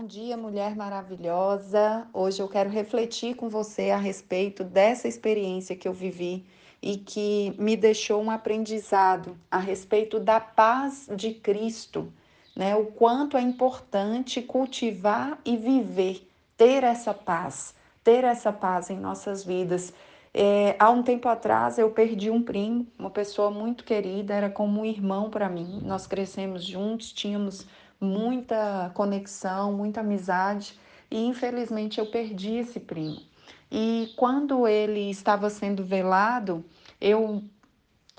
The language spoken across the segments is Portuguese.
Bom dia, mulher maravilhosa. Hoje eu quero refletir com você a respeito dessa experiência que eu vivi e que me deixou um aprendizado a respeito da paz de Cristo, né? O quanto é importante cultivar e viver, ter essa paz, ter essa paz em nossas vidas. É, há um tempo atrás eu perdi um primo, uma pessoa muito querida, era como um irmão para mim. Nós crescemos juntos, tínhamos muita conexão, muita amizade e infelizmente eu perdi esse primo. E quando ele estava sendo velado, eu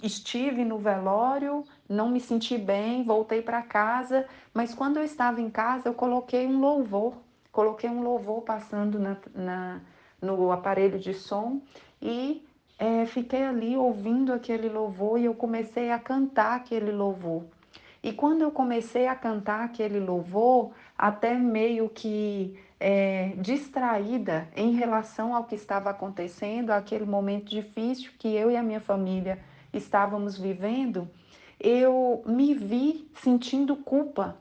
estive no velório, não me senti bem, voltei para casa, mas quando eu estava em casa eu coloquei um louvor, coloquei um louvor passando na, na no aparelho de som e é, fiquei ali ouvindo aquele louvor e eu comecei a cantar aquele louvor. E quando eu comecei a cantar aquele louvor, até meio que é, distraída em relação ao que estava acontecendo, aquele momento difícil que eu e a minha família estávamos vivendo, eu me vi sentindo culpa.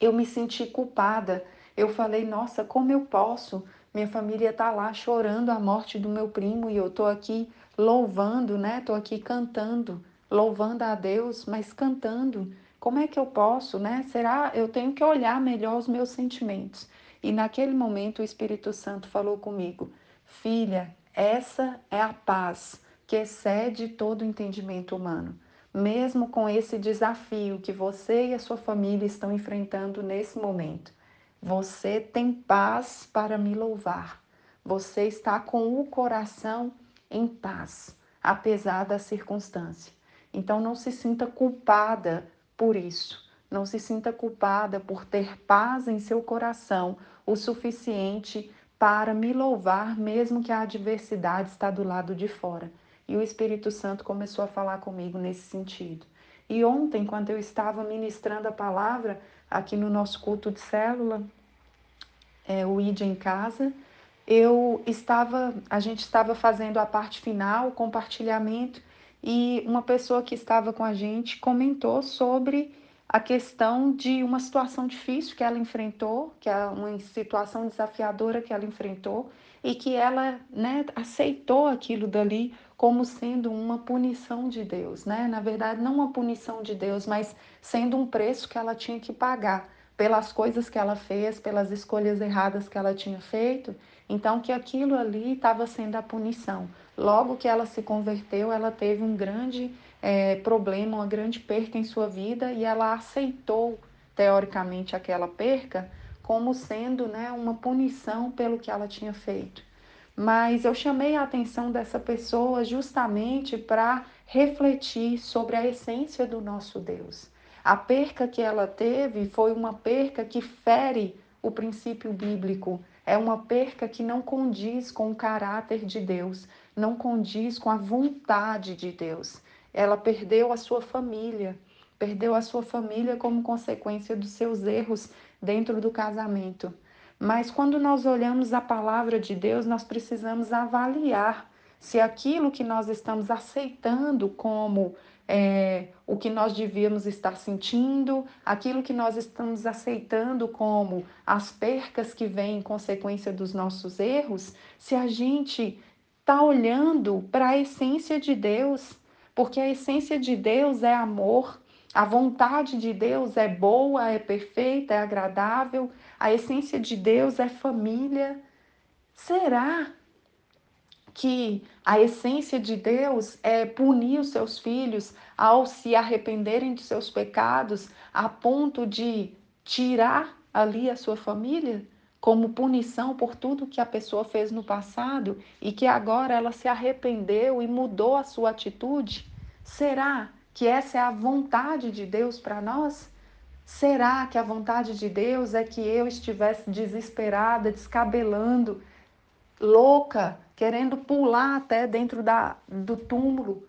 Eu me senti culpada. Eu falei, nossa, como eu posso minha família está lá chorando a morte do meu primo e eu estou aqui louvando, né? Estou aqui cantando, louvando a Deus, mas cantando. Como é que eu posso, né? Será eu tenho que olhar melhor os meus sentimentos? E naquele momento o Espírito Santo falou comigo: Filha, essa é a paz que excede todo o entendimento humano. Mesmo com esse desafio que você e a sua família estão enfrentando nesse momento, você tem paz para me louvar. Você está com o coração em paz, apesar da circunstância. Então não se sinta culpada por isso. Não se sinta culpada por ter paz em seu coração o suficiente para me louvar, mesmo que a adversidade está do lado de fora. E o Espírito Santo começou a falar comigo nesse sentido. E ontem, quando eu estava ministrando a palavra, aqui no nosso culto de célula, é, o ID em casa, eu estava, a gente estava fazendo a parte final, o compartilhamento, e uma pessoa que estava com a gente comentou sobre a questão de uma situação difícil que ela enfrentou, que é uma situação desafiadora que ela enfrentou, e que ela né, aceitou aquilo dali como sendo uma punição de Deus, né? Na verdade, não uma punição de Deus, mas sendo um preço que ela tinha que pagar pelas coisas que ela fez, pelas escolhas erradas que ela tinha feito, então que aquilo ali estava sendo a punição. Logo que ela se converteu, ela teve um grande é, problema, uma grande perca em sua vida e ela aceitou, teoricamente, aquela perca como sendo né, uma punição pelo que ela tinha feito. Mas eu chamei a atenção dessa pessoa justamente para refletir sobre a essência do nosso Deus. A perca que ela teve foi uma perca que fere o princípio bíblico, é uma perca que não condiz com o caráter de Deus, não condiz com a vontade de Deus. Ela perdeu a sua família, perdeu a sua família como consequência dos seus erros dentro do casamento. Mas quando nós olhamos a palavra de Deus, nós precisamos avaliar se aquilo que nós estamos aceitando como é, o que nós devíamos estar sentindo, aquilo que nós estamos aceitando como as percas que vêm em consequência dos nossos erros, se a gente está olhando para a essência de Deus, porque a essência de Deus é amor, a vontade de Deus é boa, é perfeita, é agradável, a essência de Deus é família. Será que a essência de Deus é punir os seus filhos ao se arrependerem de seus pecados, a ponto de tirar ali a sua família como punição por tudo que a pessoa fez no passado e que agora ela se arrependeu e mudou a sua atitude? Será que essa é a vontade de Deus para nós? Será que a vontade de Deus é que eu estivesse desesperada, descabelando, louca, querendo pular até dentro da, do túmulo,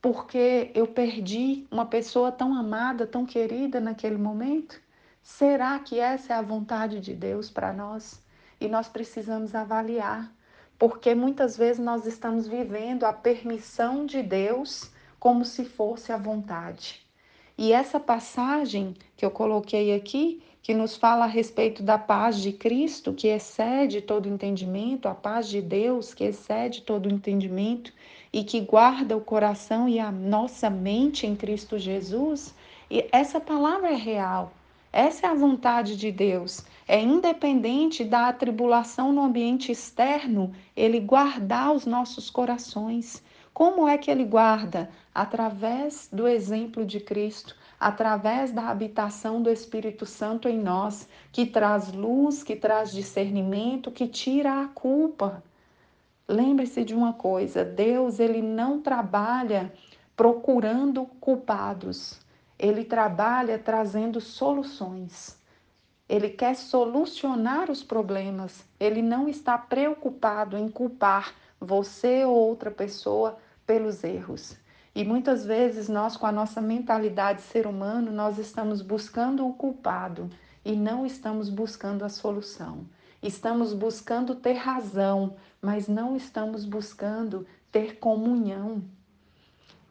porque eu perdi uma pessoa tão amada, tão querida naquele momento? Será que essa é a vontade de Deus para nós? E nós precisamos avaliar, porque muitas vezes nós estamos vivendo a permissão de Deus como se fosse a vontade. E essa passagem que eu coloquei aqui que nos fala a respeito da paz de Cristo, que excede todo entendimento, a paz de Deus, que excede todo entendimento e que guarda o coração e a nossa mente em Cristo Jesus. E essa palavra é real. Essa é a vontade de Deus. É independente da atribulação no ambiente externo, ele guardar os nossos corações. Como é que ele guarda? Através do exemplo de Cristo, através da habitação do Espírito Santo em nós, que traz luz, que traz discernimento, que tira a culpa. Lembre-se de uma coisa, Deus ele não trabalha procurando culpados. Ele trabalha trazendo soluções. Ele quer solucionar os problemas. Ele não está preocupado em culpar você ou outra pessoa pelos erros. E muitas vezes nós, com a nossa mentalidade ser humano, nós estamos buscando o culpado e não estamos buscando a solução. Estamos buscando ter razão, mas não estamos buscando ter comunhão.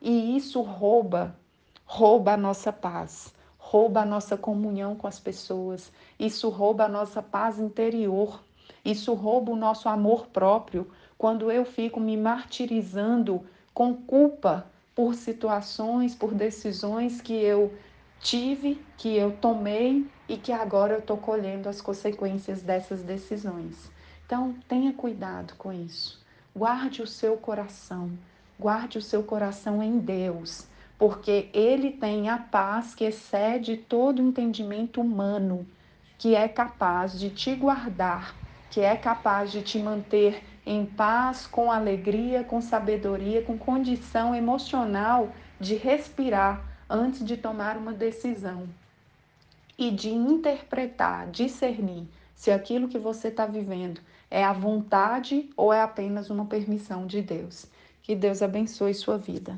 E isso rouba, rouba a nossa paz, rouba a nossa comunhão com as pessoas, isso rouba a nossa paz interior, isso rouba o nosso amor próprio. Quando eu fico me martirizando com culpa por situações, por decisões que eu tive, que eu tomei e que agora eu estou colhendo as consequências dessas decisões. Então, tenha cuidado com isso. Guarde o seu coração, guarde o seu coração em Deus, porque Ele tem a paz que excede todo entendimento humano, que é capaz de te guardar, que é capaz de te manter em paz, com alegria, com sabedoria, com condição emocional de respirar antes de tomar uma decisão e de interpretar, discernir se aquilo que você está vivendo é a vontade ou é apenas uma permissão de Deus. Que Deus abençoe sua vida.